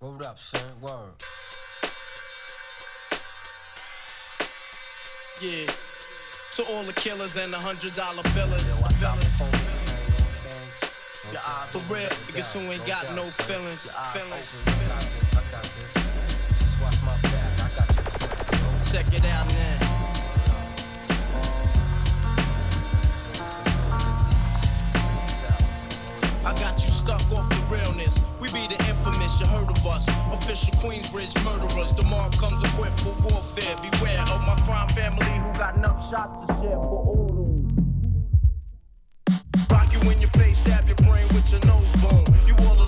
Word up, son. Word. Yeah. To all the killers and the hundred dollar billers. Yo, watch billers. for police, man, you know what I'm saying? Your eyes For real, niggas who ain't got no feelings. Feelings. I got this, I got this. Just watch my back, I got your front, you? Check it out now. I got you stuck off the realness. We be the infamous, you heard of us. Official Queensbridge murderers. Mobb comes equipped for warfare. Beware of my crime family who got enough shots to share for all of them. Rock you in your face, stab your brain with your nose bone. You all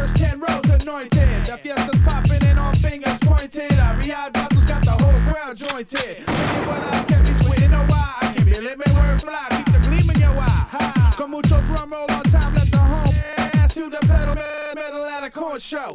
first ten rows anointed. The fiesta's popping and all fingers pointed. Our Riyadh bottles got the whole crowd jointed. Look what else can be squintin'. a while. I can feel it, my word fly. Keep the gleam in your eye. Come mucho drum roll on time, let the home ass to the pedal, metal at a corn show.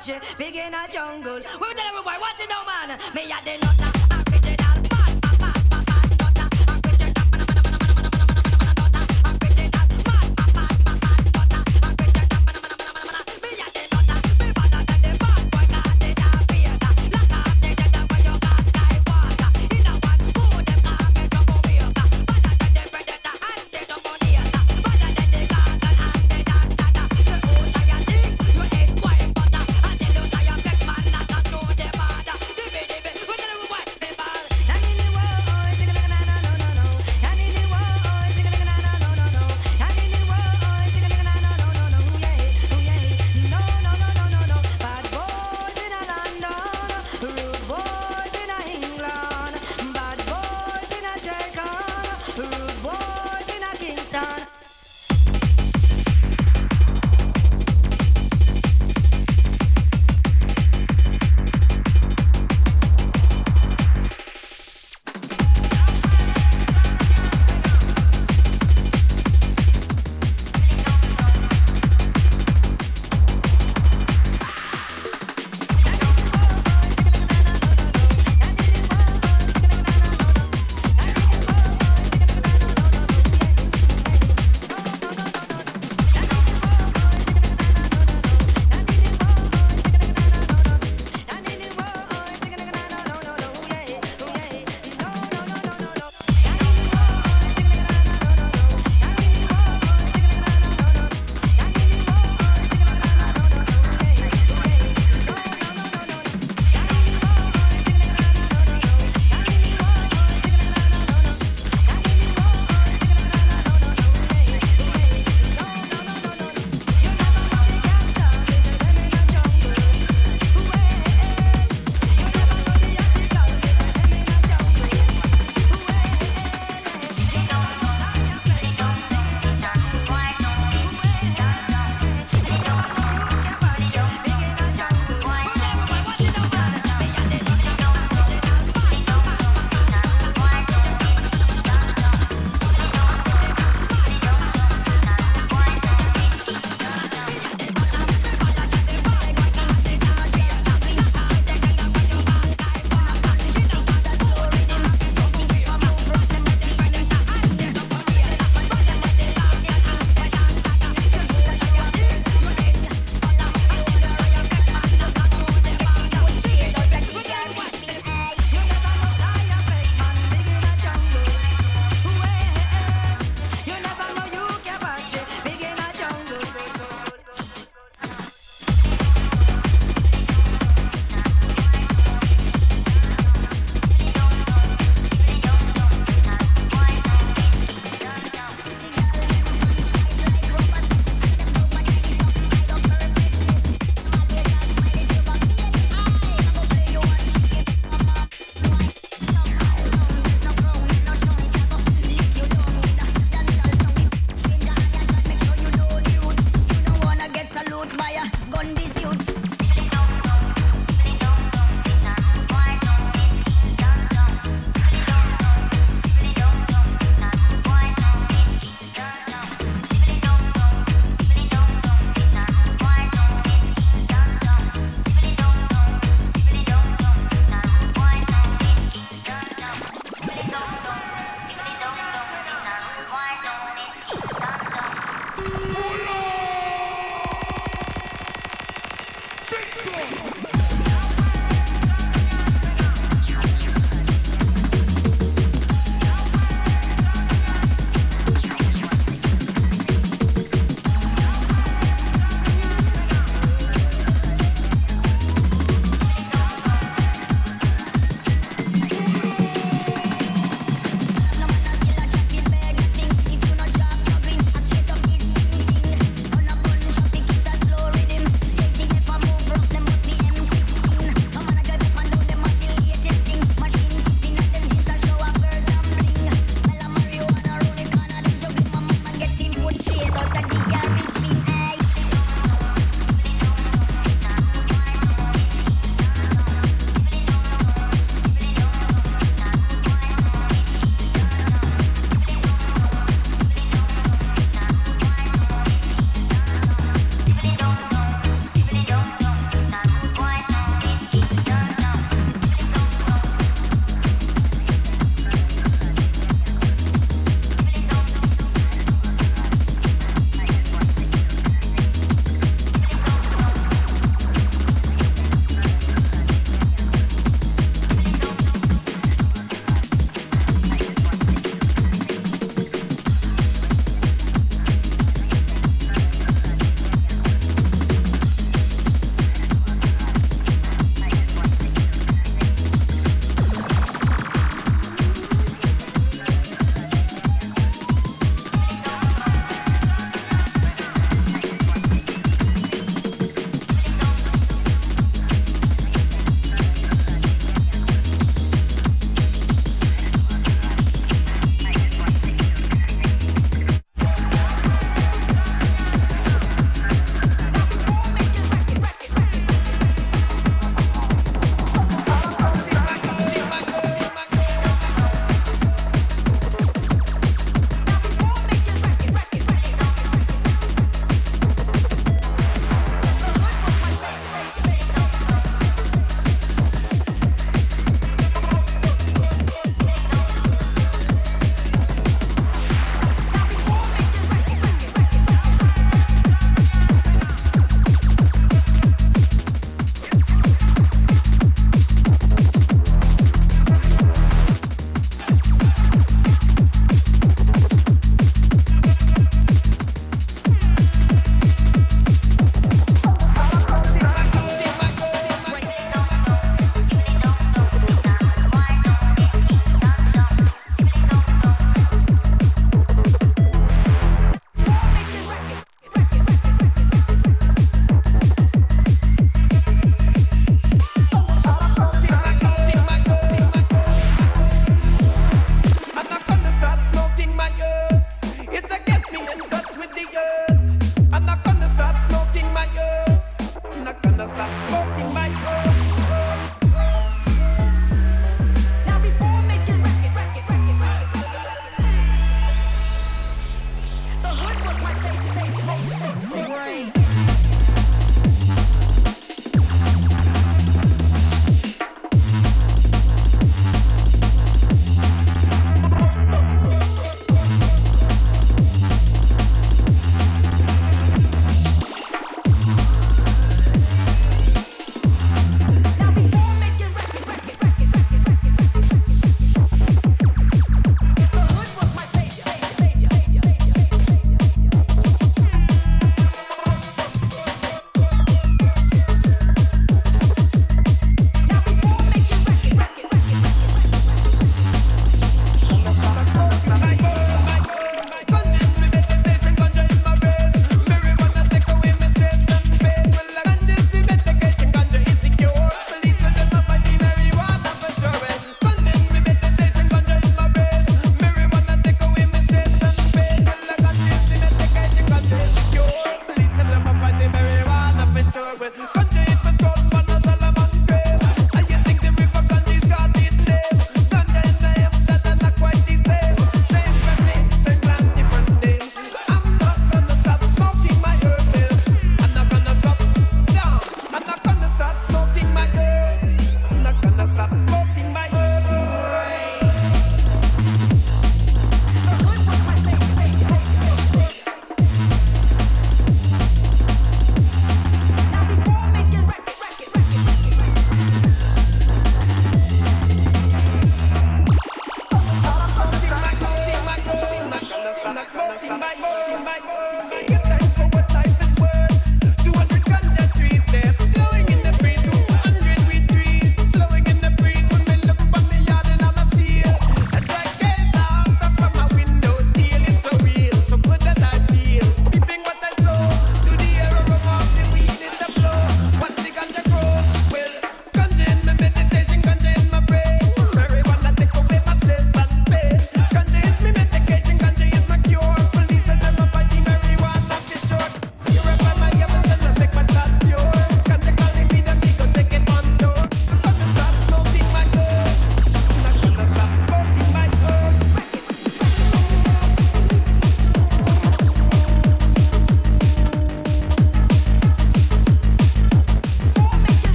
country, big in a jungle. Women tell everybody what you know, man. Me a the nutter.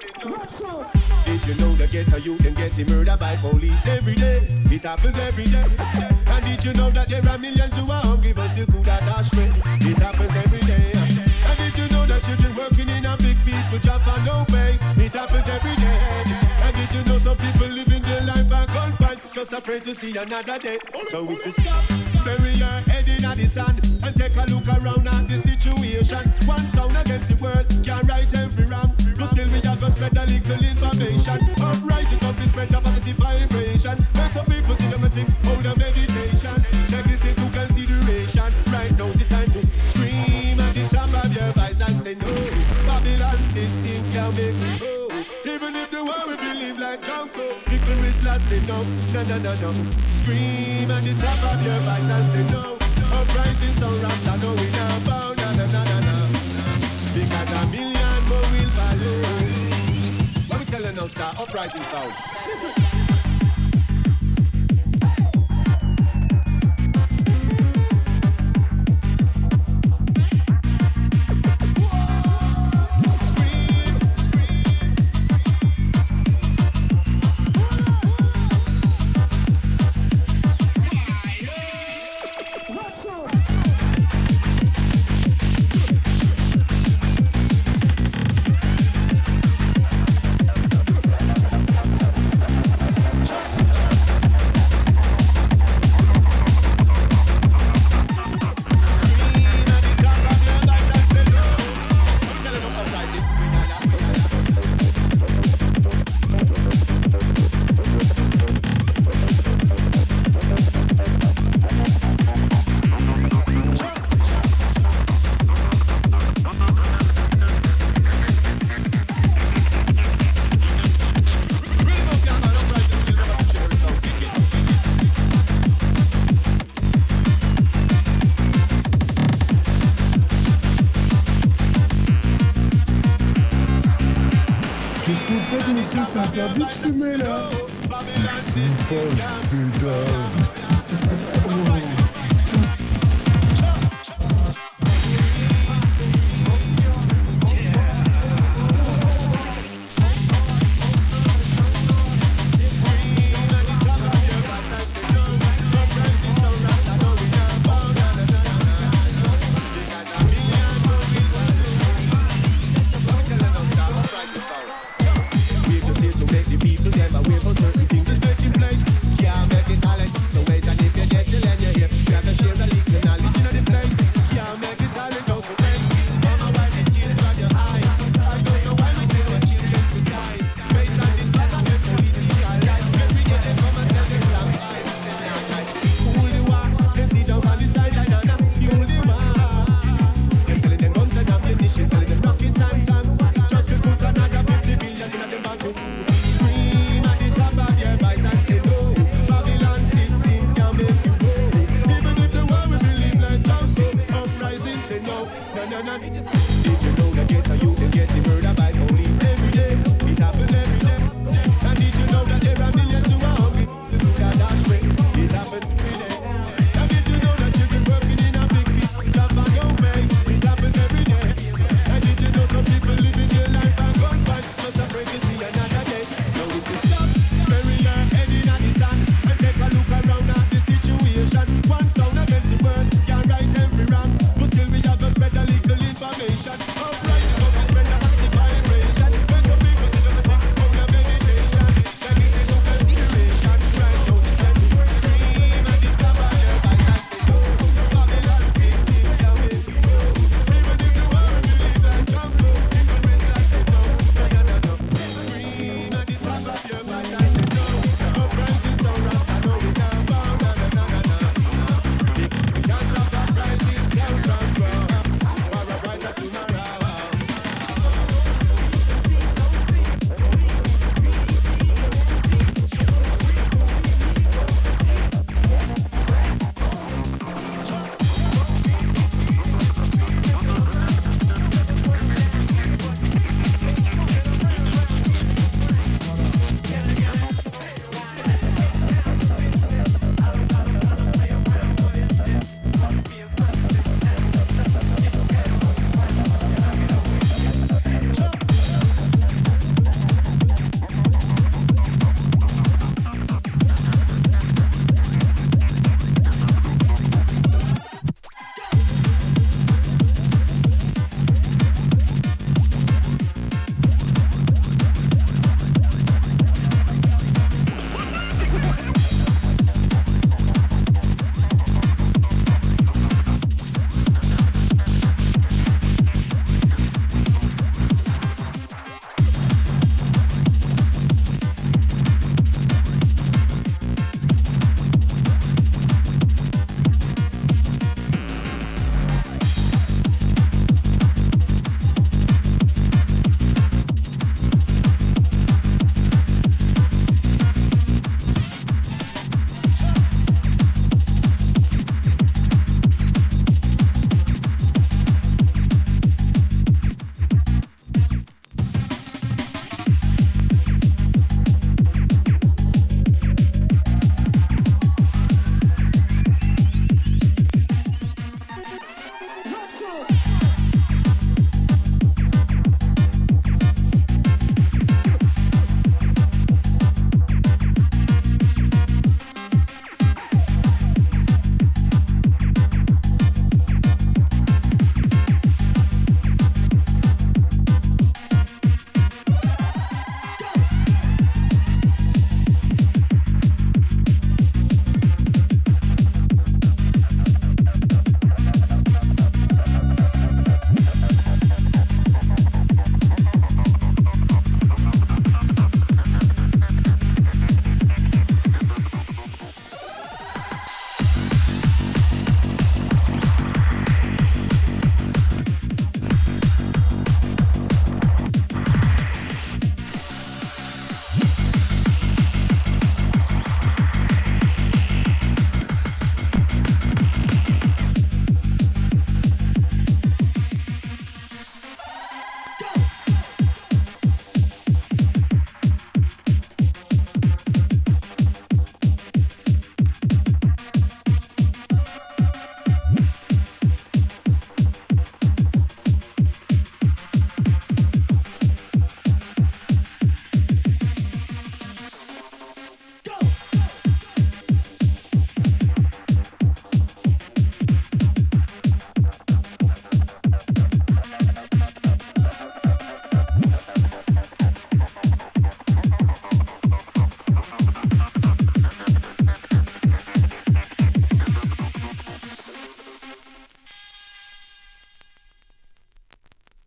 Did you know that ghetto youth them getting murdered by police every day? It happens every day. And did you know that there are millions who are hungry but still food at astray? It happens every day. And did you know that children working in a big people job for no pay? It happens every day. And did you know some people living just a pray to see another day? So we say stop, bury your head in the sand and take a look around at the situation. One sound against the world can right every wrong. But still we have to spread a little information. Uprising up is spread a positive vibration. Make some people see them and think, oh the meditation. Check this into consideration. Right now it's the time to scream at the top of your voice and say no. Babylon system can make me Whistler say no, no, no, no, no. Scream at the top of your voice and say no. Uprising sound rasta, no we now bow, na na na na na. Because a million more will follow. Let me tell you now, star uprising sound. Qu'est-ce